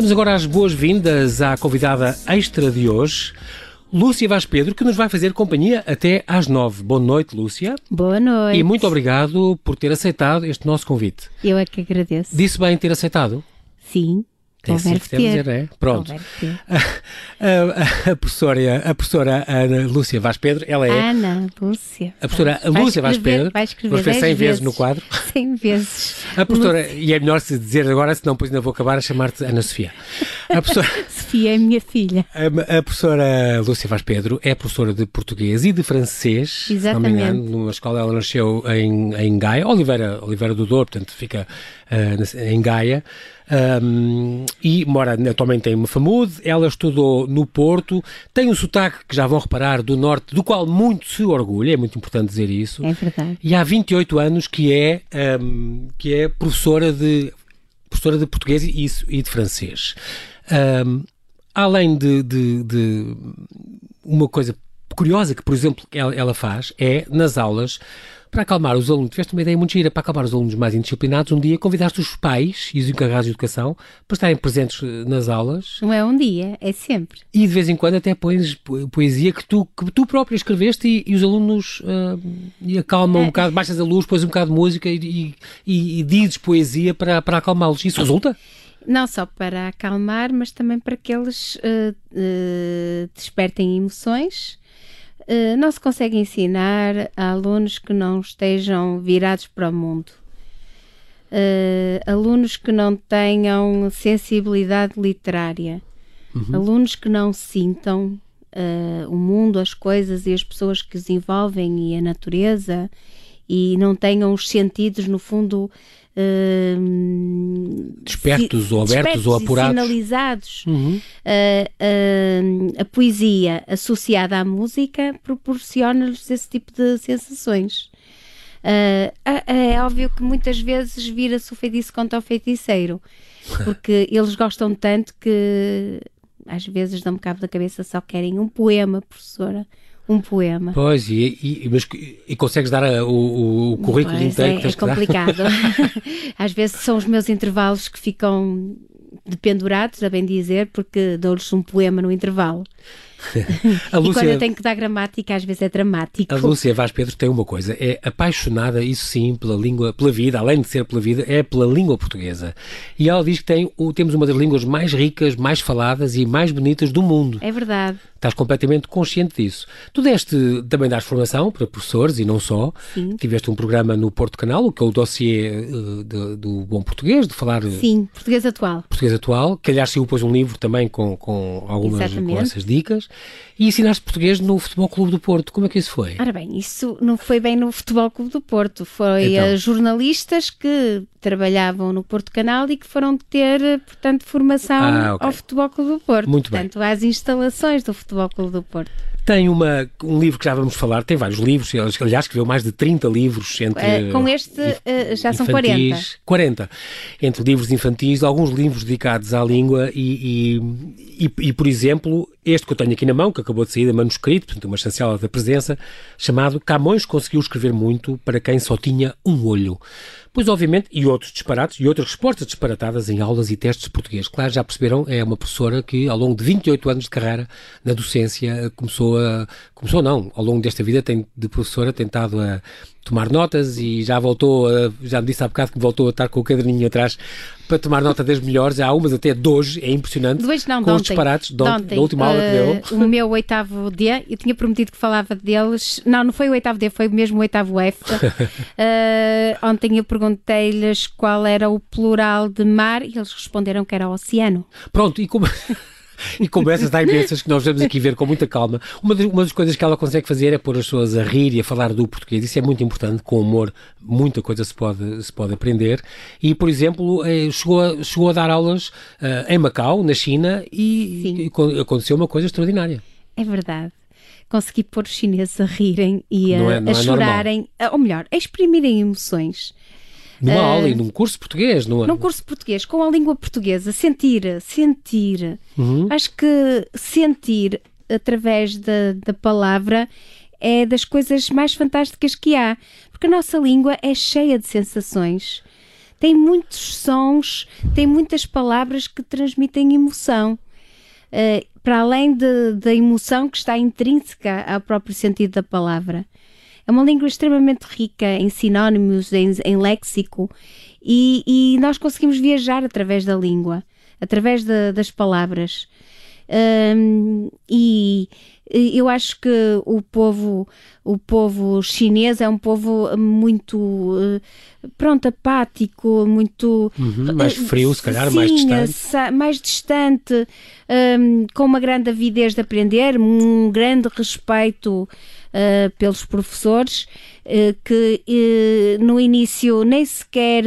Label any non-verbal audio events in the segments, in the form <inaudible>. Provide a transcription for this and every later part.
Damos agora as boas-vindas à convidada extra de hoje, Lúcia Vaz Pedro, que nos vai fazer companhia até às nove. Boa noite, Lúcia. Boa noite. E muito obrigado por ter aceitado este nosso convite. Eu é que agradeço. Disse bem ter aceitado? Sim. É assim que dizer, é? Pronto. <laughs> A, a, a, professora, a professora Ana Lúcia Vaz Pedro, ela é. Ana Lúcia. A professora vai Lúcia Vaz Pedro. Vai escrever 100 vezes, vezes no quadro. <laughs> 100 vezes. A professora, Lúcia. e é melhor se dizer agora, senão depois ainda vou acabar a chamar-te Ana Sofia. A professora, <laughs> Sofia é minha filha. A, a, professora Lúcia Vaz Pedro é professora de português e de francês. Exatamente. Se não me engano, numa escola, ela nasceu em, em Gaia, Oliveira, Oliveira do Douro, portanto fica em Gaia. Um, e mora atualmente em Mafamude. Ela estudou no Porto, tem um sotaque que já vão reparar do Norte, do qual muito se orgulha, é muito importante dizer isso. É verdade. E há 28 anos que é, um, que é professora de professora de português e, e de francês. Um, além de, de, de, uma coisa curiosa que, por exemplo, ela faz é nas aulas para acalmar os alunos, tiveste uma ideia muito gira, para acalmar os alunos mais indisciplinados, um dia convidaste os pais e os encarregados de educação para estarem presentes eh, nas aulas. Não é um dia, é sempre. E de vez em quando até pões poesia que tu, que tu próprio escreveste e, e os alunos uh, e acalmam é. um bocado, baixas a luz, pões um bocado de música e, e, e dizes poesia para, para acalmá-los. Isso resulta? Não só para acalmar, mas também para que eles uh, uh, despertem emoções eh, não se consegue ensinar a alunos que não estejam virados para o mundo. Uh, alunos que não tenham sensibilidade literária, uhum. alunos que não sintam uh, o mundo, as coisas e as pessoas que os envolvem e a natureza e não tenham os sentidos, no fundo, Uh, despertos si, ou abertos ou apurados. sinalizados. Uhum. Uh, uh, a poesia associada à música proporciona-lhes esse tipo de sensações. É, é óbvio que muitas vezes vira-se o feitiço contra o feiticeiro, <laughs> porque eles gostam tanto que às vezes dão-me cabo da cabeça, só querem um poema, professora, um poema. Pois, e, e, mas, e consegues dar a, o, o, currículo pois, inteiro é, que é complicado. <laughs> <laughs> Às vezes são os meus intervalos que ficam dependurados, a bem dizer, porque dou-lhes um poema no intervalo. <laughs> a Lúcia, e quando eu tenho que dar gramática, às vezes é dramático. A Lúcia Vaz Pedro tem uma coisa, é apaixonada, isso sim, pela língua, pela vida, além de ser pela vida, é pela língua portuguesa. E ela diz que tem, temos uma das línguas mais ricas, mais faladas e mais bonitas do mundo. É verdade. Estás completamente consciente disso. Tu deste, também das formação para professores e não só. Sim. Tiveste um programa no Porto Canal, que é o dossiê uh, de, do Bom Português, de falar... Sim, Português Atual. Português Atual, aliás saiu depois um livro também com, com algumas com essas dicas. E ensinaste português no Futebol Clube do Porto. Como é que isso foi? Ora bem, isso não foi bem no Futebol Clube do Porto. Foi então. jornalistas que trabalhavam no Porto Canal e que foram ter, portanto, formação ah, okay. ao Futebol Clube do Porto. Muito portanto, bem. às instalações do Futebol Clube do Porto. Tem uma, um livro que já vamos falar, tem vários livros, aliás, escreveu mais de 30 livros entre. Uh, com este uh, já são 40. 40. Entre livros infantis, alguns livros dedicados à língua e, e, e, e, por exemplo, este que eu tenho aqui na mão, que acabou de sair, de manuscrito, portanto, uma chancela da presença, chamado Camões conseguiu escrever muito para quem só tinha um olho. Pois, obviamente, e outros disparates, e outras respostas disparatadas em aulas e testes de português. Claro, já perceberam, é uma professora que, ao longo de 28 anos de carreira na docência, começou a... Começou não, ao longo desta vida tem, de professora tentado a tomar notas e já voltou, a, já me disse há bocado que voltou a estar com o caderninho atrás para tomar nota das melhores. Há umas até de hoje, é impressionante. De hoje não, com de os disparates de, de ontem, da última aula uh, que deu. O meu oitavo D, eu tinha prometido que falava deles. Não, não foi o oitavo D, foi mesmo o oitavo F. <laughs> uh, ontem eu perguntei-lhes qual era o plural de mar e eles responderam que era oceano. Pronto, e como. <laughs> e como essas há imensas que nós vamos aqui ver com muita calma. Uma das, uma das, coisas que ela consegue fazer é pôr as pessoas a rir e a falar do português. Isso é muito importante. Com humor, muita coisa se pode, se pode aprender. E, por exemplo, eh, chegou a, chegou a dar aulas uh, em Macau, na China, e, e aconteceu uma coisa extraordinária. É verdade consegui pôr os chineses a rirem e a, é, a é chorarem, ou melhor, a exprimirem emoções. Numa uh, aula e num curso português, não é? Num curso português, com a língua portuguesa, sentir, sentir. Uhum. Acho que sentir através da, da palavra é das coisas mais fantásticas que há, porque a nossa língua é cheia de sensações. tem muitos sons, tem muitas palavras que transmitem emoção. Uh, para além de, da emoção que está intrínseca ao próprio sentido da palavra. É uma língua extremamente rica em sinónimos, em, em léxico, e, e, nós conseguimos viajar através da língua, através de, das palavras. Um, e eu acho que o povo, o povo chinês é um povo muito pronto, apático, muito uhum, mais frio, se calhar, sim, mais distante. Mais distante, um, com uma grande avidez de aprender, um grande respeito uh, pelos professores que uh, no início nem sequer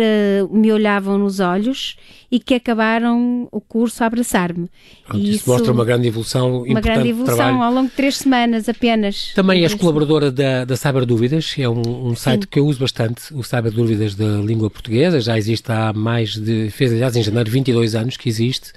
me olhavam nos olhos e que acabaram o curso a abraçar-me. Isso, isso mostra uma grande evolução Uma grande evolução trabalho. ao longo de três semanas apenas. Também és colaboradora da, da Cyber Dúvidas, é um, um site Sim. que eu uso bastante, o Cyber Dúvidas da língua portuguesa, já existe há mais de, fez aliás em janeiro 22 anos que existe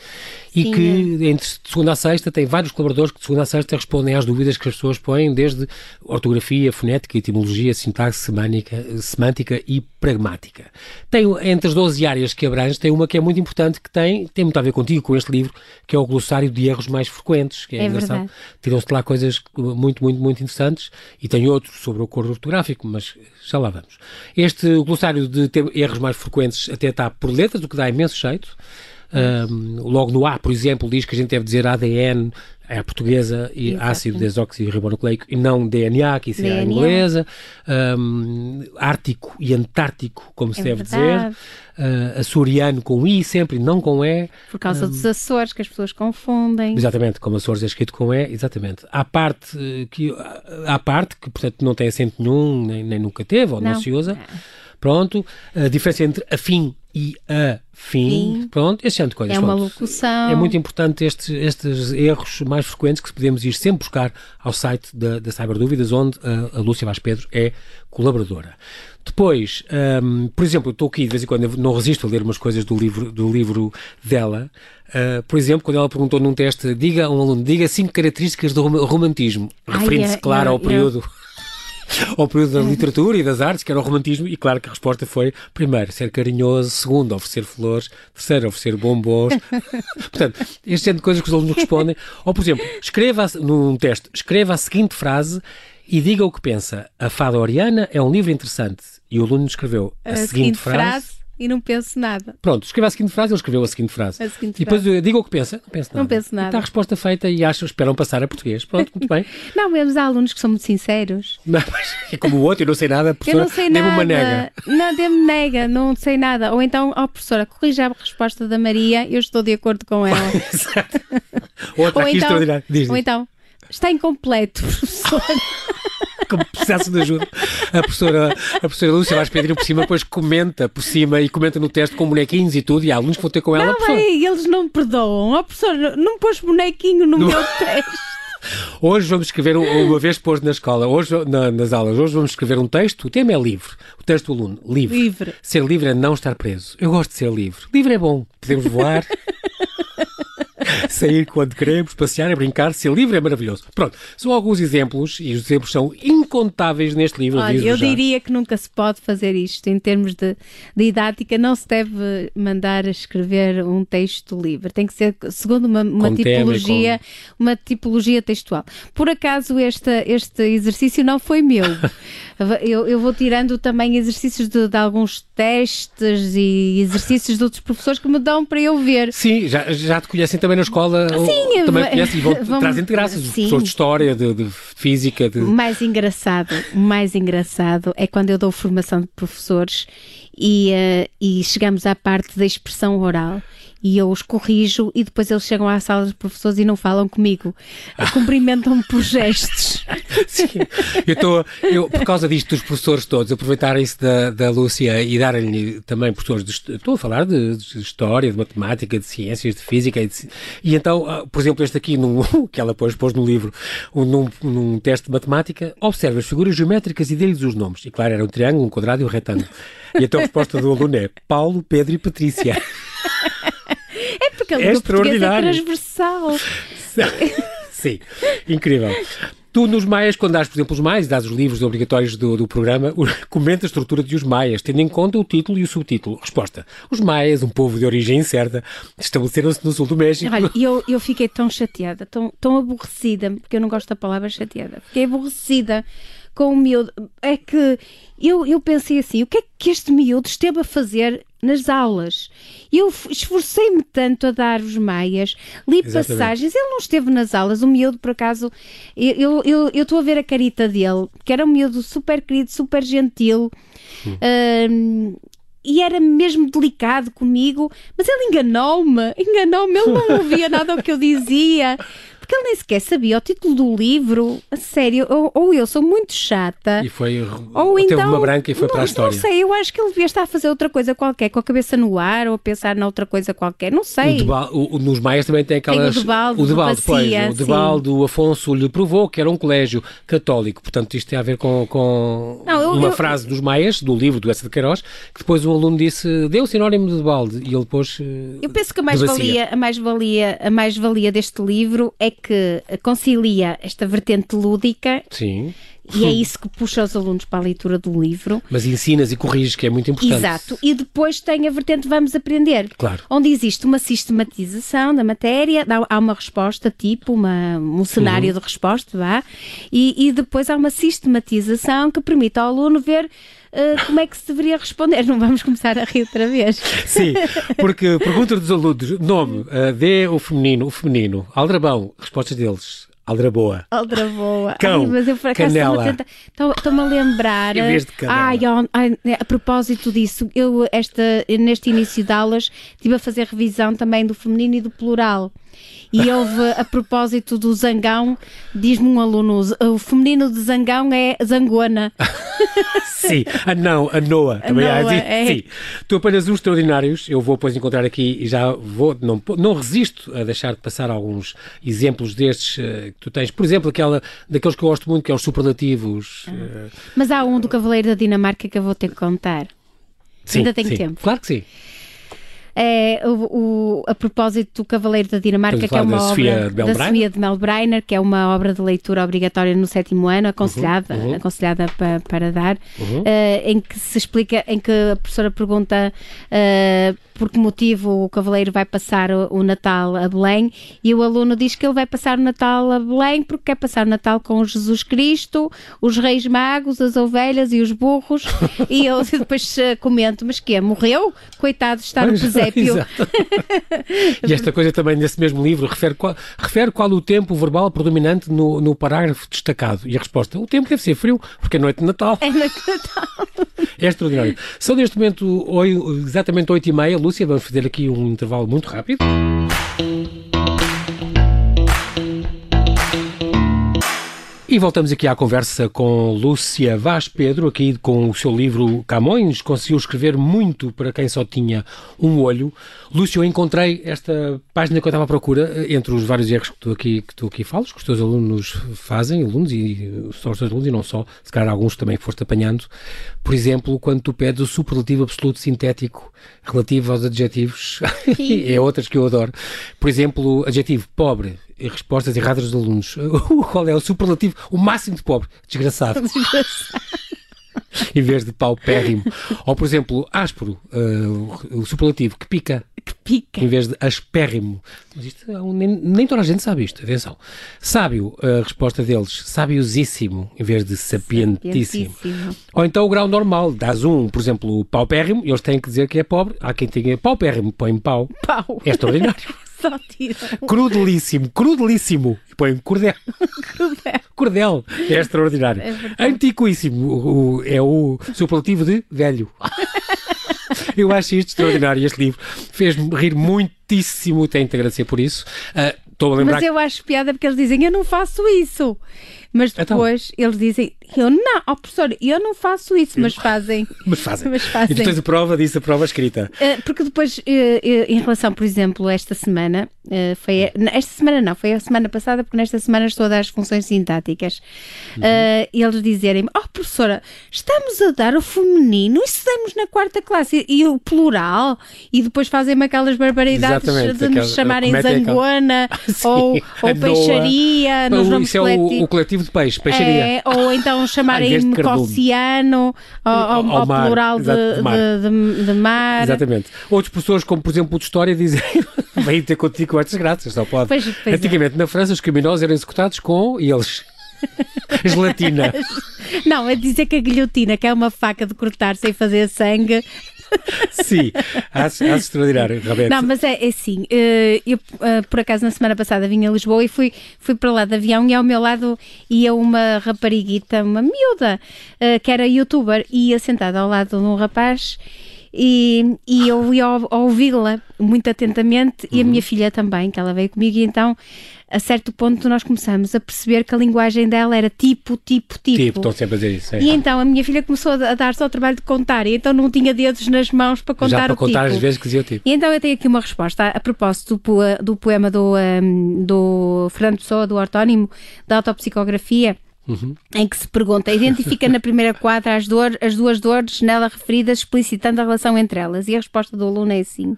e Sim, que é. entre segunda a sexta tem vários colaboradores que de segunda a sexta respondem às dúvidas que as pessoas põem, desde ortografia, fonética, etimologia, sintaxe, semântica, semântica e pragmática. Tem, entre as 12 áreas que abrange, tem uma que é muito importante, que tem, tem muito a ver contigo, com este livro, que é o glossário de erros mais frequentes, que é, é engraçado. Tiram-se lá coisas muito, muito, muito interessantes e tem outro sobre o acordo ortográfico, mas já lá vamos. Este glossário de erros mais frequentes até está por letras, o que dá imenso jeito. Um, logo no A, por exemplo, diz que a gente deve dizer ADN, é a portuguesa, e Exato. ácido desoxirribonucleico, e não DNA, que isso DNA. é a inglesa. Um, Ártico e Antártico, como se é deve verdade. dizer. Uh, açoriano com I sempre, não com E. Por causa um, dos Açores, que as pessoas confundem. Exatamente, como Açores é escrito com E, exatamente. Há parte que, há parte que portanto, não tem acento nenhum, nem, nem nunca teve, ou não, não se usa. É. Pronto. A diferença entre afim e a fim, Sim. pronto, esse tipo de coisas. É uma locução. É muito importante estes, estes erros mais frequentes que podemos ir sempre buscar ao site da, da Cyber Dúvidas, onde a, a Lúcia Vaz Pedro é colaboradora. Depois, um, por exemplo, eu estou aqui de vez em quando, não resisto a ler umas coisas do livro, do livro dela. Uh, por exemplo, quando ela perguntou num teste, diga a um aluno, diga cinco características do romantismo, referindo-se, é, claro, ao período <laughs> ao período da literatura e das artes, que era o romantismo, e claro que a resposta foi, primeiro, ser carinhoso, segundo, oferecer flores, terceiro, oferecer bombons. <laughs> Portanto, este tipo de coisas que os alunos respondem. Ou, por exemplo, escreva num teste, escreva a seguinte frase e diga o que pensa. A Fada Oriana é um livro interessante. E o aluno escreveu a, a seguinte, seguinte, frase e não penso nada. Pronto, escreva a seguinte frase, ele escreveu a seguinte frase. A seguinte e depois frase. diga o que pensa, não penso nada. Não penso nada. está a resposta feita e acham, esperam passar a português. Pronto, muito bem. <laughs> não, mesmo há alunos que são muito sinceros. Não, mas é como o outro, eu não sei nada, professora, eu não sei nada. uma nega. Não, dê-me nega, não sei nada. Ou então, ó oh, professora, corrija a resposta da Maria, eu estou de acordo com ela. <laughs> Exato. Outra ou aqui então, extraordinária. Diz, ou então, está incompleto, <laughs> professora. <laughs> como precisasse de ajuda. A professora, a professora Lúcia Vaz Pedrinho por cima depois comenta por cima e comenta no teste com bonequinhos e tudo, e há alunos que vão ter com ela. Não, é, eles não perdoam. A professora não pôs bonequinho no, no... meu teste. <laughs> Hoje vamos escrever, uma vez pôs na escola, hoje na, nas aulas, hoje vamos escrever um texto, o tema é livre. O texto do aluno, livre. livre. Ser livre é não estar preso. Eu gosto de ser livre. Livre é bom, podemos voar. <laughs> <laughs> sair quando queremos, passear, a brincar, ser livre é maravilhoso. Pronto, são alguns exemplos e os exemplos são incontáveis neste livro. Olha, eu já. diria que nunca se pode fazer isto em termos de, de didática, não se deve mandar escrever um texto livre, tem que ser segundo uma, uma tipologia, com... uma tipologia textual. Por acaso este, este exercício não foi meu. <laughs> eu, eu vou tirando também exercícios de, de, alguns testes e exercícios de outros professores que me dão para eu ver. Sim, já, já te conhecem também na escola. Sim, também vai, conhecem e vão, vão, trazem-te graças. Sim. Professores de história, de, de física. De... O mais engraçado, o mais engraçado é quando eu dou formação de professores e, uh, e chegamos à parte da expressão oral e eu os corrijo e depois eles chegam à sala dos professores e não falam comigo. Cumprimentam-me por <laughs> gestos. Sim. Eu estou, eu, por causa disto, dos professores todos, aproveitarem-se da, da Lúcia e darem-lhe também professores, de, estou a falar de, de, história, de matemática, de ciências, de física, e, de, e então, ah, por exemplo, este aqui, num, <laughs> que ela pôs, pôs no livro, num, num teste de matemática, observa as figuras geométricas e dê-lhes os nomes. E claro, era um triângulo, um quadrado e um retângulo. E então a resposta do aluno é Paulo, Pedro e Patrícia. <laughs> É porque a língua é portuguesa é transversal. <laughs> Sim, incrível. Tu, nos Maias, quando dás, por exemplo, os Maias, dás os livros obrigatórios do, do programa, comenta a estrutura de os Maias, tendo em conta o título e o subtítulo. Resposta. Os Maias, um povo de origem incerta, estabeleceram-se no sul do México. Olha, eu, eu fiquei tão chateada, tão, tão aborrecida, porque eu não gosto da palavra chateada. Fiquei aborrecida com o miúdo. É que eu, eu pensei assim: o que é que este miúdo esteve a fazer nas aulas? Eu esforcei-me tanto a dar os maias, li Exatamente. passagens, ele não esteve nas aulas. O miúdo, por acaso, eu estou a ver a carita dele, que era um miúdo super querido, super gentil. Hum. Uh, e era mesmo delicado comigo, mas ele enganou-me, enganou-me, ele não <laughs> ouvia nada do que eu dizia porque ele nem sequer sabia o título do livro. A sério, ou, ou eu sou muito chata. E foi. Ou teve então, uma branca e foi não, para a história. Não sei, eu acho que ele devia estar a fazer outra coisa qualquer, com a cabeça no ar, ou a pensar noutra coisa qualquer, não sei. O Debal, o, nos Maias também tem aquelas. Tem o Debaldo, o Debaldo, pois, o Debaldo, Afonso lhe provou que era um colégio católico. Portanto, isto tem a ver com, com não, eu, uma eu, frase dos Maias, do livro do Essa de Queiroz, que depois o aluno disse: deu o sinónimo de Debaldo. E ele depois. Eu penso que a mais-valia mais -valia, a mais -valia deste livro é que concilia esta vertente lúdica. Sim. E é isso que puxa os alunos para a leitura do livro. Mas ensinas e corriges, que é muito importante. Exato. E depois tem a vertente vamos aprender. Claro. Onde existe uma sistematização da matéria, há uma resposta, tipo uma, um cenário uhum. de resposta, vá, e, e depois há uma sistematização que permite ao aluno ver Uh, como é que se deveria responder. Não vamos começar a rir outra vez. Sim, <laughs> porque pergunta dos alunos, nome, uh, dê o feminino, o feminino, aldrabão, respostas deles. Aldraboa. Aldraboa. Cão. Ai, mas eu por acaso estou-me a lembrar. Em vez de ai, ai, a propósito disso, eu esta, neste início de aulas estive a fazer revisão também do feminino e do plural. E houve, a propósito do zangão, diz-me um aluno, o feminino de zangão é zangona. <laughs> sim, a não, a Noa. A também Noa, é. Sim. Tu apenas uns extraordinários, eu vou depois encontrar aqui e já vou, não, não resisto a deixar de passar alguns exemplos destes uh, que tu tens. Por exemplo, aquela, daqueles que eu gosto muito, que é os superlativos. Uh... Mas há um do Cavaleiro da Dinamarca que eu vou ter que contar. Sim, Ainda tenho sim. tempo. Claro que sim é, o, o, a propósito do Cavaleiro da Dinamarca, que é uma da obra Sofia de da Sofia de Melbreiner, que é uma obra de leitura obrigatória no sétimo ano, aconselhada, uhum, uhum. aconselhada para, para dar, uhum. uh, em que se explica, em que a professora pergunta uh, por que motivo o cavaleiro vai passar o, o, Natal a Belém e o aluno diz que ele vai passar o Natal a Belém porque quer passar o Natal com Jesus Cristo, os reis magos, as ovelhas e os burros <laughs> e eu depois comento, mas que é? Morreu? Coitado, está no presépio. <laughs> e esta coisa também nesse mesmo livro refere qual, refere qual o tempo verbal predominante no, no parágrafo destacado e a resposta, o tempo deve ser frio porque é noite de Natal. É noite de Natal. <laughs> é extraordinário. São neste momento exatamente oito e meia, Lúcia, vamos fazer aqui um intervalo muito rápido. E voltamos aqui à conversa com Lúcia Vaz Pedro, aqui com o seu livro Camões. Conseguiu escrever muito para quem só tinha um olho. Lúcia, eu encontrei esta página que eu estava à procura, entre os vários erros que tu aqui, que tu aqui falas, que os teus alunos fazem, alunos e só os teus alunos e não só, se calhar alguns também foste apanhando. Por exemplo, quando tu pedes o superlativo absoluto sintético relativo aos adjetivos, <laughs> é outras que eu adoro. Por exemplo, adjetivo pobre, respostas erradas dos alunos. <laughs> Qual é o superlativo? O máximo de pobre. Desgraçado. <laughs> Desgraçado. em vez de paupérrimo. Ou, por exemplo, áspero, uh, o superlativo, que pica. Pica. Em vez de aspérrimo. Mas isto, é nem, nem, toda a gente sabe isto, atenção. Sábio, a resposta deles, sabiosíssimo, em vez de sapientíssimo. sapientíssimo. Ou então o grau normal, dás um, por exemplo, paupérrimo, eles têm que dizer que é pobre. Há quem tenha paupérrimo, põe pau. Pau. É extraordinário. <laughs> Só. Crudelíssimo, crudelíssimo. Põe cordel. cordel. Cordel. É extraordinário. É Antiquíssimo. O, o, é o superlativo de velho. <laughs> <laughs> Eu acho isto extraordinário. Este livro fez-me rir muitíssimo. Tenho que agradecer por isso. Uh, a lembrar Mas eu acho piada porque eles dizem: Eu não faço isso. Mas então. depois então, eles dizem, eu não, oh, professor, eu não faço isso, mas fazem. <laughs> mas fazem. mas fazem. E tu tens a prova disso, a prova escrita. Uh, porque depois, uh, uh, em relação, por exemplo, esta semana, foi esta semana não, foi a semana passada, porque nesta semana estou a dar as funções sintáticas. Uhum. eles dizerem-me, oh professora, estamos a dar o feminino, isso damos na quarta classe, e, e o plural, e depois fazem-me aquelas barbaridades Exatamente, de nos chamarem zanguana, <laughs> ou, ou peixaria, nos nomes Isso é o, o coletivo de peixe, peixaria. É, ou então chamarem-me Cossiano, ao, ao, ao, mar, plural de, de, mar. De, de, mar. Exatamente. Outras pessoas, como por exemplo o de História, dizem <laughs> vem ter contigo com estas graças, só pode. Pois, pois é. Antigamente, é. na França, os criminosos eram executados com, e eles... <laughs> Gelatina. Não, é dizer que a guilhotina, que é uma faca de cortar sem fazer sangue, <laughs> Sim, acho, acho extraordinário, Roberto. Não, mas é, é assim, eh, eu eh, por acaso na semana passada vim a Lisboa e fui, fui para lá de avião e ao meu lado ia uma rapariguita, uma miúda, eh, que era youtuber, e ia sentada ao lado de um rapaz e, e eu ia ouvi-la muito atentamente e a uhum. minha filha também, que ela veio comigo, e então a certo ponto nós começamos a perceber que a linguagem dela era tipo, tipo, tipo. Tipo, estão sempre a dizer isso. É. E então a minha filha começou a dar-se ao trabalho de contar, e então não tinha dedos nas mãos para contar Já para o contar tipo. as vezes que dizia o tipo. E então eu tenho aqui uma resposta a propósito do, do poema do, um, do Fernando Pessoa, do ortónimo, da autopsicografia. Uhum. em que se pergunta, identifica na primeira quadra as, dor, as duas dores nela referidas, explicitando a relação entre elas. E a resposta do aluno é assim: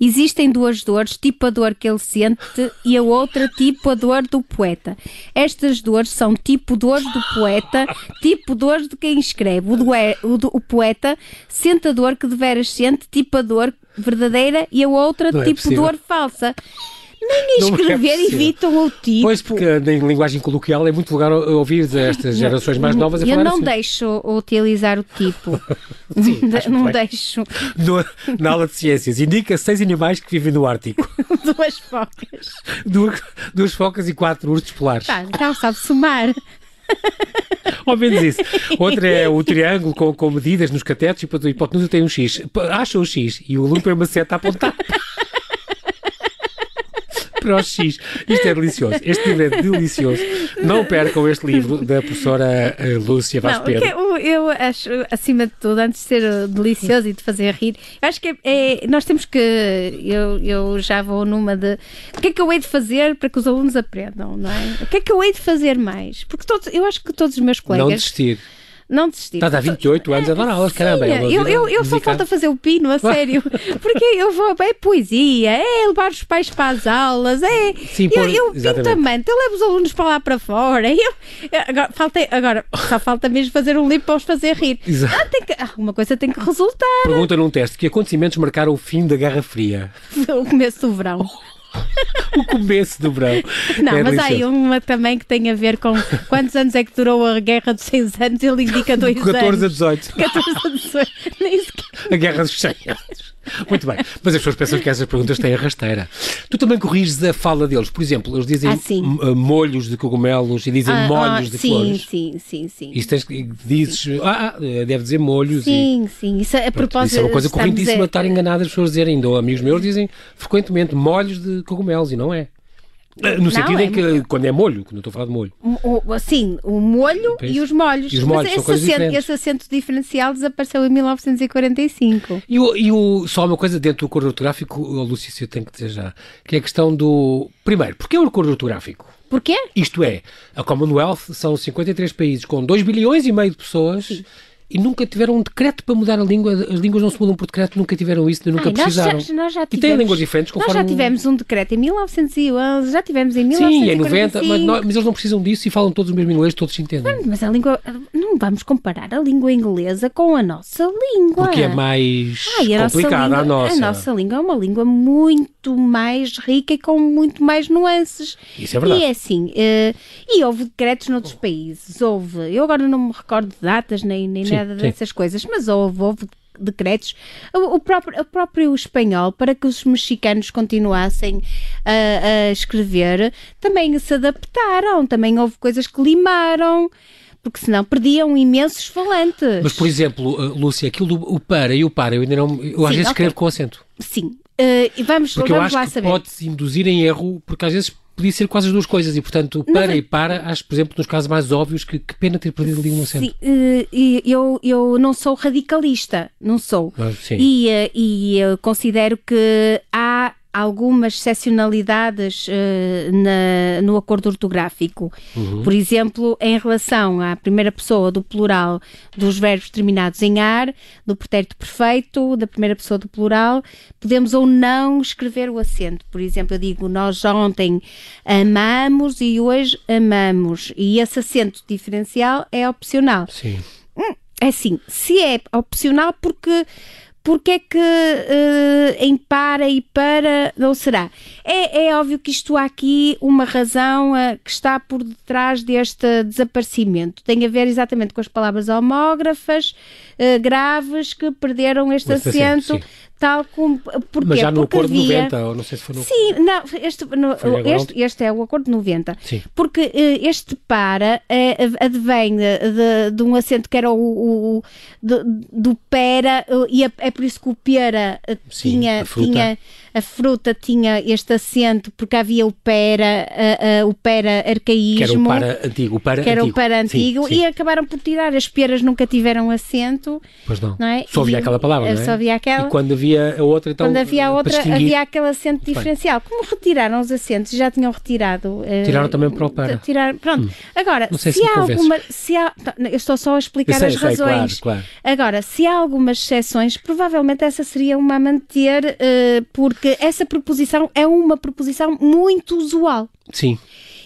Existem duas dores, tipo a dor que ele sente e a outra tipo a dor do poeta. Estas dores são tipo dores do poeta, tipo dores de quem escreve. O, do, o, do, o poeta sente a dor que deveras sente, tipo a dor verdadeira e a outra Não é tipo é dor falsa. Nem escrever é evitam o tipo. Pois, porque em linguagem coloquial é muito vulgar ouvir estas gerações mais novas a Eu falar não assim. deixo utilizar o tipo. <laughs> Sim, <laughs> não bem. deixo. No, na aula de ciências, indica seis animais que vivem no Ártico. <laughs> duas focas. Duas, duas focas e quatro ursos polares. Tá, então sabe somar. Ao menos isso. Outra é o triângulo com, com medidas nos catetos e a hipotenusa tem um X. Acha o X e o aluno põe uma seta a apontar para o X. Isto é delicioso. Este livro é delicioso. Não percam este livro da professora eh, Lúcia Vaz Pedro. Eu, eu acho, acima de tudo, antes de ser delicioso e de fazer rir, eu acho que é, é, nós temos que. Eu, eu já vou numa de. O que é que eu hei de fazer para que os alunos aprendam, não é? O que é que eu hei de fazer mais? Porque todos, eu acho que todos os meus colegas. Não desistir não desistir. Estás há 28 anos a dar aulas, caramba. É eu, eu, eu só falta fazer o pino, a sério. <laughs> Porque eu vou, é poesia, é levar os pais para as aulas, é. Sim, eu, eu pintamente, eu levo os alunos para lá para fora. Eu, agora, faltei, agora, só falta mesmo fazer um livro para os fazer rir. <laughs> Exato. Ah, tem que, alguma coisa tem que resultar. Pergunta num teste: que acontecimentos marcaram o fim da Guerra Fria? <laughs> o começo do verão. <laughs> o começo do verão. Não, é mas há aí uma também que tem a ver com quantos anos é que durou a guerra dos 6 anos, ele indica 2 <laughs> anos. 14 a 18. 14 a 18. Nem A guerra dos 100 anos. Muito bem, mas as pessoas pensam que essas perguntas têm a rasteira. Tu também corriges a fala deles. Por exemplo, eles dizem ah, molhos de cogumelos e dizem ah, molhos ah, de sim, flores. Sim, sim, sim. Isso tens, dizes, ah, ah, deve dizer molhos. Sim, e, sim. Isso, é, a propósito, isso é uma coisa correntíssima a... estar enganada as pessoas dizerem. Ainda amigos meus dizem frequentemente molhos de cogumelos e não é. Eh, no sentido não, é em que, quando é molho, quando eu estou a falar de molho. O, sim, o molho e os molhos. E os molhos Mas esse acento, esse acento, diferencial desapareceu em 1945. E, o, e o, só uma coisa dentro do acordo ortográfico, oh, Lúcia, eu tenho que dizer já, que é a questão do... Primeiro, porquê o acordo ortográfico? Porquê? Isto é, a Commonwealth são 53 países com 2 bilhões e meio de pessoas... Sim e nunca tiveram um decreto para mudar a língua. As línguas não se mudam por decreto, nunca tiveram isso, nunca Ai, precisaram. Nós já, nós já tivemos, e têm línguas diferentes conforme... Nós já tivemos um decreto em 1911, já tivemos em 1945. Sim, em 90, mas, nós, mas, eles não precisam disso e falam todos o mesmo inglês, todos se entendem. Mas a língua... Não vamos comparar a língua inglesa com a nossa língua. Porque é mais Ai, a complicada nossa língua, a nossa. A nossa língua é uma língua muito mais rica e com muito mais nuances. Isso é verdade. E é assim, uh, e houve decretos noutros países, houve. Eu agora não me recordo de datas nem, nem sim, nada sim. dessas coisas mas houve, houve decretos, o próprio, o próprio espanhol, para que os mexicanos continuassem a, a escrever, também se adaptaram, também houve coisas que limaram porque senão perdiam imensos falantes. Mas, por exemplo, uh, Lúcia, aquilo do o para e o para, eu ainda não. Eu às vezes okay. escrevo com acento. Sim. Uh, e vamos, porque vamos eu acho que pode induzir em erro, porque às vezes podia ser quase as duas coisas e, portanto, para não, e para, acho, por exemplo, nos casos mais óbvios, que, que pena ter perdido ali um acento. Sim, uh, eu, eu não sou radicalista, não sou. Ah. E, uh, e eu considero que há algumas excepcionalidades uh, na, no acordo ortográfico. Uhum. Por exemplo, em relação à primeira pessoa do plural dos verbos terminados em ar, do pretérito perfeito, da primeira pessoa do plural, podemos ou não escrever o acento. Por exemplo, eu digo nós ontem amamos e hoje amamos. E esse acento diferencial é opcional. Sim. Hum, é assim, se é opcional porque porque é que uh, em para e para não será? É, é óbvio que isto há aqui uma razão uh, que está por detrás deste desaparecimento. Tem a ver exatamente com as palavras homógrafas, uh, graves, que perderam este acento. Tal como. Porquê? Mas já no Porque acordo havia... 90, ou não sei se foi no. Sim, não, este, no, este, este, é o acordo 90. Sim. Porque este para advém de, de, de, um acento que era o, o, do, do pera, e é, é por isso que o pera Sim, tinha, a fruta. tinha a fruta tinha este acento porque havia o pera, uh, uh, o pera arcaísmo. Que era o para antigo. O para que era antigo. o para antigo sim, e acabaram por tirar. As peras nunca tiveram acento. Pois não. não é? Só havia E- aquela palavra, não é? Só havia aquela. E quando havia a outra, então. Quando havia a outra, havia aquele bem. diferencial. Como retiraram os acentos? Já tinham retirado. eh, Tiraram também para o para. Hum. Tiraram, pronto. Agora, Não sei se se, há alguma. Se há, eu estou só a explicar sei, as sei, claro, razões. claro. Agora, se há algumas exceções, provavelmente essa seria uma a manter, eh, porque essa proposição é uma proposição muito usual. Sim.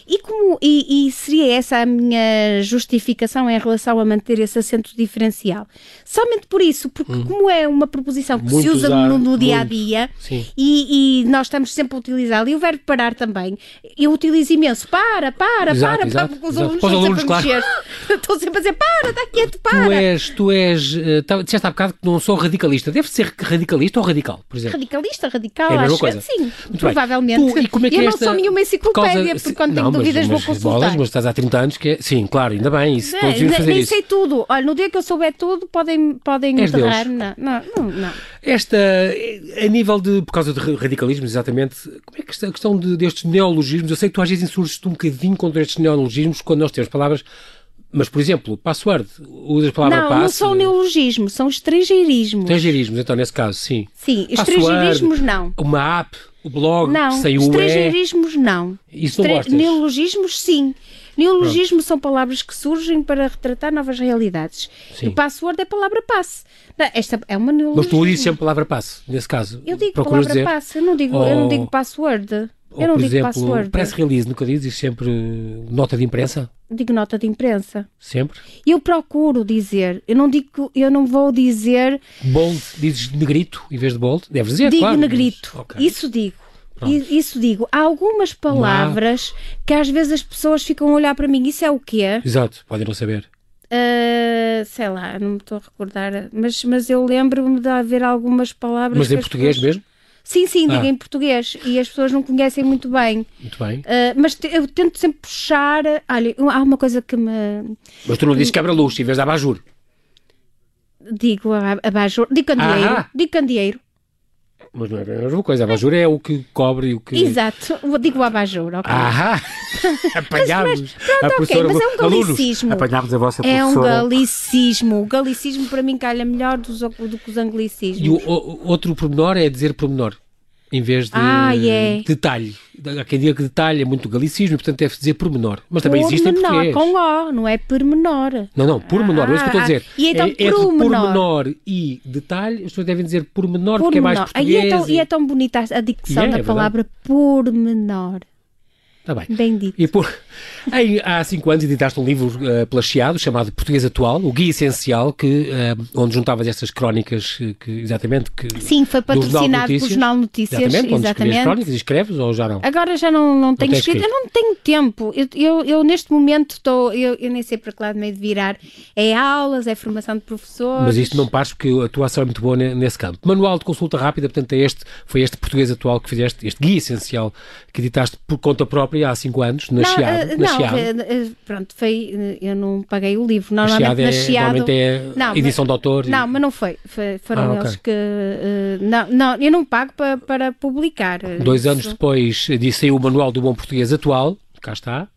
E, como, e, e seria essa a minha justificação em relação a manter esse acento diferencial? Somente por isso, porque como é uma proposição que se Hum. Muito usa usado, no, no dia a dia e, e nós estamos sempre a utilizá-lo, e o verbo parar também, eu utilizo imenso, para, para, Exato, para, exato, para, os exato. alunos Para os estão alunos, sempre a claro. <laughs> Estou sempre a dizer, para, está quieto, para. Tu és, tu és, tá- disseste há bocado que não sou radicalista. Deve ser radicalista ou radical, por exemplo? Radicalista, radical, É acho coisa. que sim, Muito provavelmente. Tu, e como é que eu é não esta- sou nenhuma por enciclopédia, causa- porque quando não, dúvidas mas, vou consultar. bolas, mas estás há 30 anos que é... Sim, claro, ainda bem, isso, todos fazer nem isso. sei tudo. Olha, no dia que eu souber tudo, podem, podem enterrar. Não, não, não. Esta, a nível de, por causa de radicalismo, exatamente, como é que está a questão de, destes neologismos? Eu sei que tu às vezes insurges-te um bocadinho contra estes neologismos quando nós temos palavras, mas, por exemplo, password, usas a palavra Não, passe. não são neologismos, são estrangeirismos. Estrangeirismos, então, nesse caso, sim. Sim, Password, estrangeirismos não. Uma app, o blog, Não, sem o E, estrangeirismos não. isso não gostas? Neologismos sim. Neologismos são palavras que surgem para retratar novas realidades. Sim. E password é palavra passe. Não, Esta é uma neologismo. Mas tu dizes sempre palavra passe, nesse caso. Eu digo Procuras palavra dizer, passe, eu não digo, eu não digo password. Ou, eu não por digo exemplo, password. press release, nunca dizes sempre eh, nota de imprensa? Digo nota de imprensa. Sempre? Eu procuro dizer, eu não digo, eu não vou dizer, Bold, dizes negrito em vez de bold? Deves dizer, digo claro. mas- negrito. ok. Isso digo. Pronto. Isso digo. Há algumas palavras que às vezes as pessoas ficam a olhar para mim. Isso é o quê? Exato, podem não saber. Ah, sei lá, não me estou a recordar. Mas, mas eu lembro-me de haver algumas palavras. Mas em português pessoas- mesmo? Sim, sim, digo Ah. em português. E as pessoas não conhecem muito bem. Muito bem. Ah, mas te- eu tento sempre puxar. Olha, há uma coisa que me. Mas tu não dizes quebra-luz em vez de abajur. Digo abajur. Digo candeeiro. Ah. Digo candeeiro. Mas não é a mesma coisa. Abajur é o que cobre e o que. Exato. Digo o abajur, ok. Ah! <laughs> Apanhámos a ok, professora. mas é um alunos, galicismo. apanhámos a vossa É um professora. galicismo. O galicismo para mim calha melhor dos- do que os anglicismos. E o, o- outro pormenor é dizer pormenor. Em vez de Ah, é. detalhe. Há quem diga que detalhe é muito galicismo e, portanto, deve dizer pormenor. Mas também existe em Pormenor, português. com O, não é pormenor. Não, não, pormenor, é isso que eu estou a dizer. Ah, e então é, entre promenor. pormenor e detalhe, as pessoas devem dizer pormenor, porque é mais Pormenor. Aí português. é tão, e é tão bonita a dicção E é, é da verdade. palavra pormenor. Está bem. Bem dito. E por... em, há cinco anos editaste um livro uh, plagiado chamado Português Atual, o Guia Essencial, que, uh, onde juntavas estas crónicas eh, que, exatamente que Sim, foi patrocinado pelo. Jornal Notícias. Exatamente, onde Exatamente. crónicas e escreves ou já não? Agora já não, não tenho escrito. escrito. Eu não tenho tempo. Eu, eu, eu, neste momento estou. Eu, eu nem sei para que lado meio de virar. É aulas, é formação de professores. Mas isto não pares porque a tua ação é muito boa ne- nesse campo. Manual de consulta rápida, portanto, é este, foi este português atual que fizeste, este guia essencial que editaste por conta própria há cinco anos, na Não, Chiado. eh, na não, Chiado. eh, eh, pronto, foi. Eu não paguei o livro. Normalmente Chiado na é, Chiado. normalmente é Não, edição de autor. e- Não, mas não foi. Foram Ah, eles que. eh, não, não, eu não pago para, para publicar. Dois anos depois disse saiu o Manual do Bom Português Atual, cá está,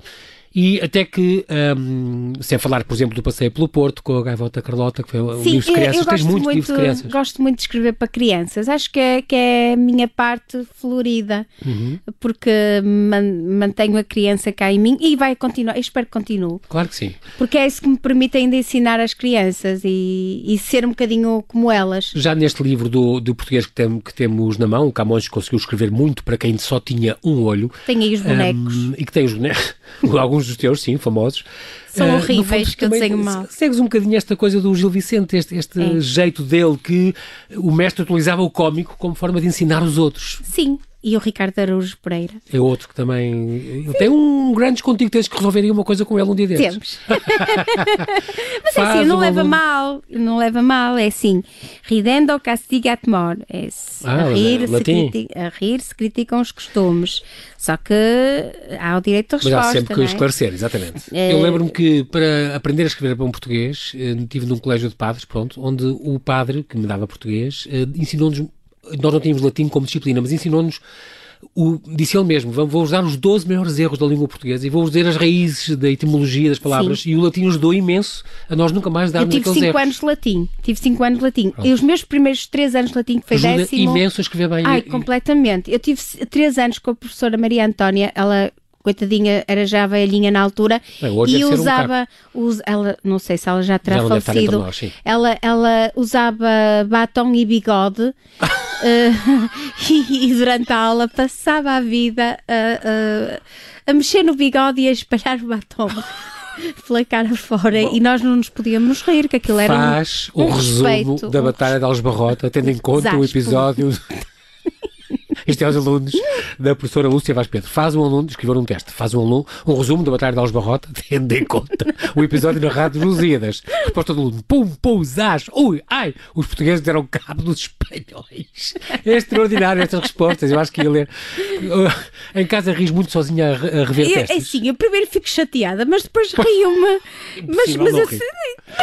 E até que, um, sem falar, por exemplo, do passeio pelo Porto com a Gaivota Carlota, que foi um livro de crianças, eu, tens gosto muito, livro de crianças. Gosto muito de escrever para crianças. Acho que é, que é a minha parte florida, Uhum. porque man- mantenho a criança cá em mim e vai continuar. Eu espero que continue, Claro que sim. porque é isso que me permite ainda ensinar as crianças e, e ser um bocadinho como elas. Já neste livro do, do português que, tem- que temos na mão, o Camões conseguiu escrever muito para quem só tinha um olho. Tenho aí os bonecos. Um, e que tem os bonecos, <laughs> alguns dos teus, sim, famosos. São no horríveis, fundo, que eu desenho mal. Segues um bocadinho esta coisa do Gil Vicente, este, este É. jeito dele que o mestre utilizava o cómico como forma de ensinar os outros. Sim, e o Ricardo Araújo Pereira. É outro que também. Ele tem um grande descontigo, tens que resolveria uma coisa com ele um dia destes. Temos. <laughs> Mas é assim, não leva mal, não leva mal, é assim, ridendo castigat mor, é Ah, a, rir, se latim. criti- a rir se criticam os costumes, só que há o direito de Mas há resposta, sempre que é? esclarecer, exatamente. É. Eu lembro-me que para aprender a escrever para um português, eh, estive num colégio de padres, pronto, onde o padre, que me dava português, eh, ensinou-nos, nós não tínhamos latim como disciplina, mas ensinou-nos, o, disse ele mesmo, "Vamos- vou-vos dar os 12 maiores erros da língua portuguesa e vou-vos dizer as raízes da etimologia das palavras, e o latim ajudou imenso a nós nunca mais Eu darmos tive aqueles 5 erros. anos de latim, tive 5 anos de latim, e os meus primeiros 3 anos de latim, que foi Ajuda décimo... imenso a escrever bem. Ai, E- completamente. Eu tive 3 anos com a professora Maria Antónia, ela, coitadinha, era já velhinha na altura, hoje e ser um usava, us- ela, não sei se ela já terá Já falecido, nós, ela, ela usava batom e bigode, <laughs> eh, <laughs> e, e durante a aula passava a vida a, a- a mexer no bigode e a espalhar o batom. <laughs> Pela cara fora. E nós não nos podíamos rir, que aquilo era um- faz o um resumo respeito, da um Batalha de Algebarrota, tendo em conta o episódio. Isto é aos alunos da professora Lúcia Vaz Pedro. Faz um aluno, escrever um teste, faz um aluno, um resumo da Batalha de Algebarrota, <laughs> tendo em conta o episódio narrado dos Lusíadas. Resposta do aluno: pum, pum, zás, ui, ai, os portugueses deram cabo dos espanhóis. É extraordinário estas respostas. Eu acho que ia ler. Uh, Em casa ris muito sozinha a, re- a rever É, é testes. assim, eu primeiro fico chateada, mas depois rio-me. Mas, mas eu, rir.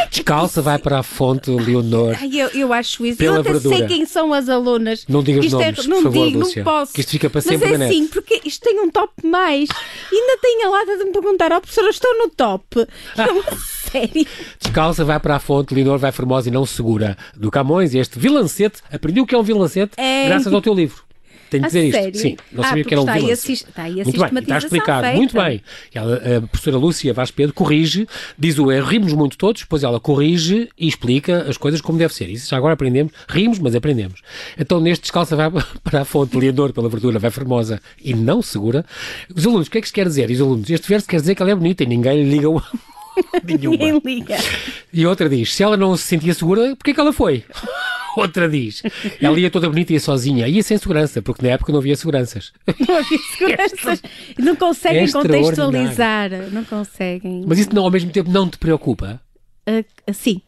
Descalça, vai para a fonte, Leonor. eu, eu acho isso. Pela eu até verdura. sei quem são as alunas. Não digas isto nomes, é, por não favor, digo, não posso. que isto fica para mas sempre é na net. assim, porque isto tem um top mais. E ainda tem a lata de me perguntar, ó professora, estou no top. É uma <laughs> série. Descalça, vai para a fonte, Leonor vai formosa e não segura. Do Camões, e este vilancete, aprendi o que é um vilancete É. graças ao teu livro. Tenho A de dizer isto. sério? Sim, não Ah, sabia que era um porque está aí a vilancete. sis- está aí a Muito bem, está explicado. feita. Muito bem. Ela, a professora Lúcia Vaz Pedro corrige, diz o erro, rimos muito todos, depois ela corrige e explica as coisas como deve ser. Isso já agora aprendemos, rimos, mas aprendemos. Então neste descalça vai <laughs> para a fonte, Leonor pela verdura, vai formosa e não segura. Os alunos, o que é que isto quer dizer? E os alunos, este verso quer dizer que ela é bonita e ninguém lhe liga o... <laughs> <laughs> nenhuma. Ninguém liga. E outra diz: se ela não se sentia segura, porquê que ela foi? <laughs> Outra diz: ela ia toda bonita e ia sozinha, ia sem segurança, porque na época não havia seguranças. <laughs> Não havia seguranças. Não conseguem É contextualizar. Não conseguem. Mas isso não, ao mesmo tempo não te preocupa? Ah, sim.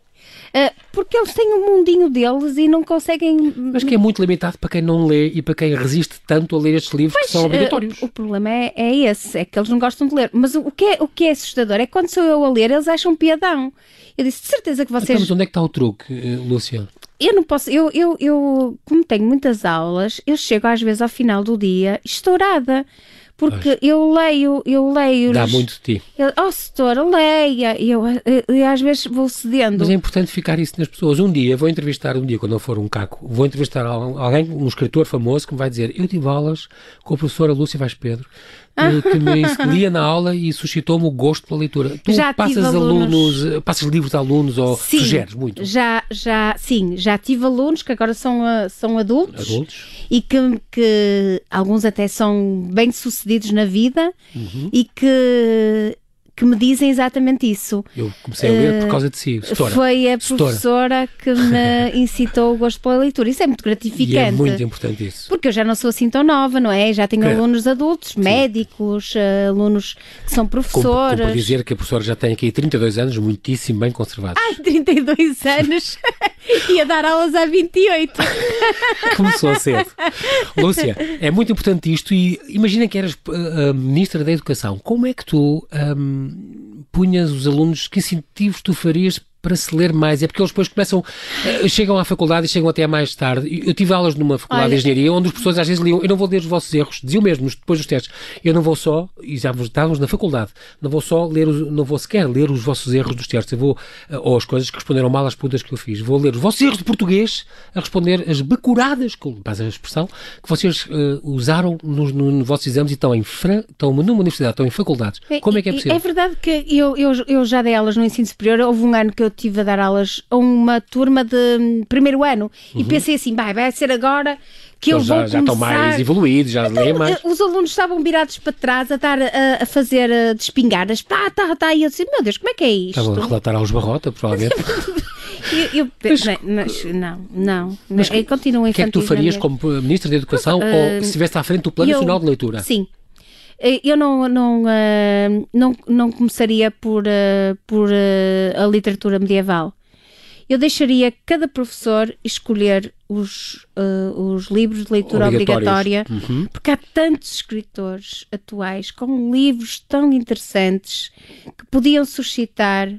Ah, porque eles têm um mundinho deles e não conseguem. Mas que é muito limitado para quem não lê e para quem resiste tanto a ler estes livros que são obrigatórios. o, o problema é, é esse, é que eles não gostam de ler. Mas o, o que é, o que é assustador é que quando sou eu a ler, eles acham piadão. Eu disse, de certeza que Então, vocês. mas onde é que está o truque, eh, Lúcia? Eu não posso. Eu, eu, eu, como tenho muitas aulas, eu chego às vezes ao final do dia estourada. Porque eu leio, eu leio. Dá muito de ti. Eu, oh, setora, leia. E eu, eu, eu às vezes vou cedendo. Mas é importante ficar isso nas pessoas. Um dia, vou entrevistar, um dia, quando eu for um caco, vou entrevistar al- alguém, um escritor famoso, que me vai dizer: Eu tive aulas com a professora Lúcia Vaz Pedro, que me lia na aula e suscitou-me o gosto pela leitura. Tu Já passas alunos- alunos, eh, passas livros a alunos ou Sim, sugeres muito? Já, já, sim, já tive alunos que agora são, ah, são adultos, Adultos? e que, que alguns até são bem sucedidos na vida Uhum. e que, que me dizem exatamente isso. Eu comecei a ler por causa de si, setora. Eh, Foi a Setora. professora que me <laughs> incitou o gosto pela leitura. Isso é muito E é gratificante. muito importante isso. Porque eu já não sou assim tão nova, não é? Já tenho Claro. alunos adultos, médicos, eh, alunos que são professores. como dizer que a professora já tem aqui 32 anos, muitíssimo bem conservados. Ai, 32 anos <laughs> e a dar aulas há 28. <laughs> Começou cedo. Lúcia, é muito importante isto e imagina que eras uh, uh, Ministra da Educação. Como é que tu um, punhas os alunos, que incentivos tu farias para se ler mais. É porque eles depois começam, uh, chegam à faculdade e chegam até mais tarde. Eu tive aulas numa faculdade Olha, de engenharia onde as pessoas às vezes liam, eu não vou ler os vossos erros, diziam mesmo depois dos testes, eu não vou só, e já estávamos na faculdade, não vou só ler, os, não vou sequer ler os vossos erros dos testes, eu vou, uh, ou as coisas que responderam mal às perguntas que eu fiz, vou ler os vossos erros de português a responder as becuradas, com a expressão, que vocês uh, usaram nos, no, no vossos exames e estão, em, estão numa universidade, estão em faculdades. Como é que é possível? É verdade que eu, eu, eu já dei aulas no ensino superior, houve um ano que eu tive a dar aulas a uma turma de hum, primeiro ano e uhum. pensei assim, vai, vai ser agora que eu vou já, já estão mais evoluídos, já então, leem mais. Os alunos estavam virados para trás a, estar a, a fazer a despingadas, tá, tá, tá, e eu disse, meu Deus, como é que é isto? Estavam a relatar aos barrota, provavelmente. <laughs> eu, eu, mas, não, não, mas que, continuam O que é que tu farias como Ministra da Educação uh, ou se estivesse à frente do Plano eu, Nacional de Leitura? Sim, eh, eu não, não, uh, não, não começaria por, uh, por a literatura medieval. Eu deixaria cada professor escolher os, os livros de leitura obrigatória, uhum. porque há tantos escritores atuais com livros tão interessantes que podiam suscitar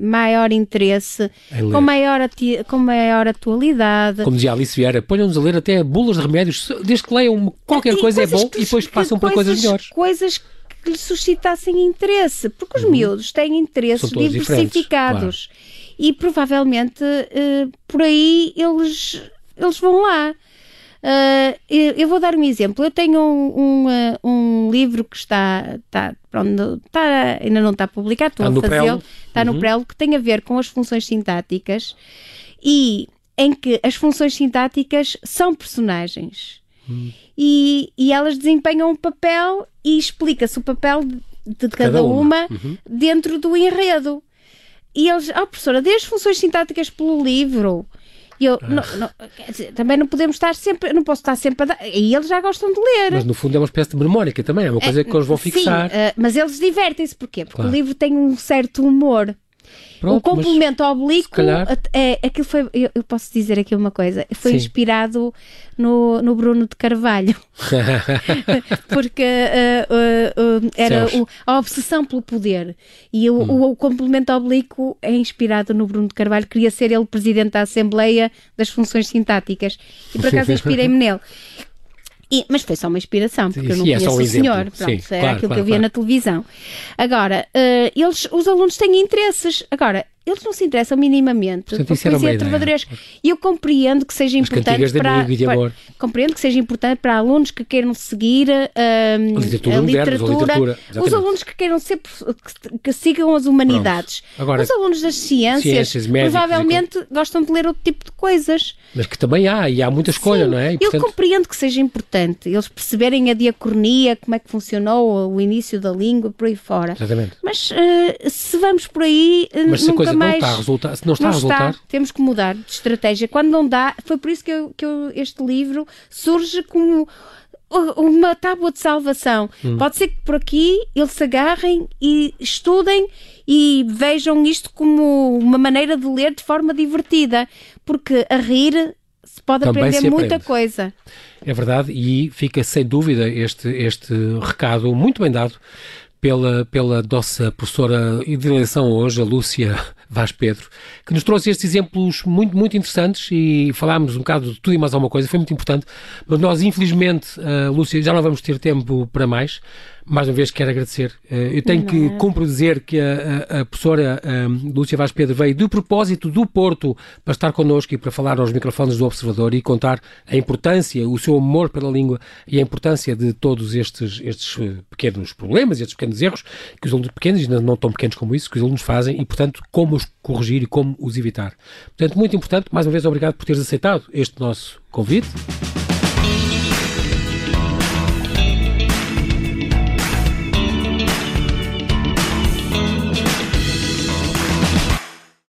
maior interesse, com maior, com maior atualidade. Como dizia Alice Vieira, ponham-nos a ler até bulas de remédios, desde que leiam qualquer e coisa é bom que, e depois passam para coisas melhores. Coisas que lhe suscitassem interesse, porque os uhum. miúdos têm interesses diversificados claro. E provavelmente uh, por aí eles, eles vão lá. Uh, eu vou dar um exemplo. Eu tenho um, um, uh, um livro que está, está, pronto, está, ainda não está publicado, estou está a fazê-lo, está uhum. no prelo, que tem a ver com as funções sintáticas e em que as funções sintáticas são personagens. Uhum. E, e elas desempenham um papel e explica-se o papel de, de cada, cada, uma, uma uhum. dentro do enredo. E eles, oh professora, dê as funções sintáticas pelo livro. E eu, não, não, dizer, também não podemos estar sempre, não posso estar sempre a dar. E eles já gostam de ler. Mas no fundo é uma espécie de memórica também, é uma coisa é, que eles vão fixar. Sim, uh, mas eles divertem-se, porquê? Porque claro. o livro tem um certo humor. Pronto, o complemento oblíquo calhar... é aquilo foi eu, eu, posso dizer aqui uma coisa foi Sim. inspirado no, no Bruno de Carvalho. <laughs> Porque uh, uh, uh, era o, a obsessão pelo poder. E o, hum. o, o, complemento oblíquo é inspirado no Bruno de Carvalho queria ser ele presidente da Assembleia das Funções Sintáticas. E por acaso inspirei-me nele e, mas foi só uma inspiração, porque eu não é conheço um o senhor. Pronto, Sim, era claro, aquilo claro, que eu via claro. na televisão. Agora, uh, eles, os alunos têm interesses. Agora, eles não se interessam minimamente por poesia trovadoresca. E eu compreendo que seja importante para, para, compreendo que seja importante para alunos que queiram seguir uh, a literatura, a literatura, literatura os alunos que queiram ser que, que sigam as humanidades. Agora, os alunos das ciências, ciências provavelmente e... gostam de ler outro tipo de coisas. Mas que também há, e há muita escolha, Sim, não é? E, portanto... Eu compreendo que seja importante eles perceberem a diacronia, como é que funcionou o início da língua, por aí fora. Exatamente. Mas uh, se vamos por aí, uh, Mas nunca mais. Não está a resultar, se não está não a resultar. Está. Temos que mudar de estratégia. Quando não dá, foi por isso que, eu, que eu, este livro surge como uma tábua de salvação. Hum. Pode ser que por aqui eles se agarrem e estudem e vejam isto como uma maneira de ler de forma divertida, porque a rir se pode Também aprender se muita coisa. É verdade, e fica sem dúvida este, este recado muito bem dado pela, pela nossa professora de eleição hoje, a Lúcia Vaz Pedro, que nos trouxe estes exemplos muito, muito interessantes e falámos um bocado de tudo e mais alguma coisa, foi muito importante, mas nós, infelizmente, uh, Lúcia, já não vamos ter tempo para mais mais uma vez quero agradecer. Eh, eu tenho que é? cumpro dizer que a, a, a professora um, Lúcia Vaz Pedro veio de propósito do Porto para estar connosco e para falar aos microfones do Observador e contar a importância, o seu amor pela língua e a importância de todos estes, estes eh, pequenos problemas, estes pequenos erros que os alunos pequenos, ainda não tão pequenos como isso, que os alunos fazem e, portanto, como os corrigir e como os evitar. Portanto, muito importante, mais uma vez, obrigado por teres aceitado este nosso convite.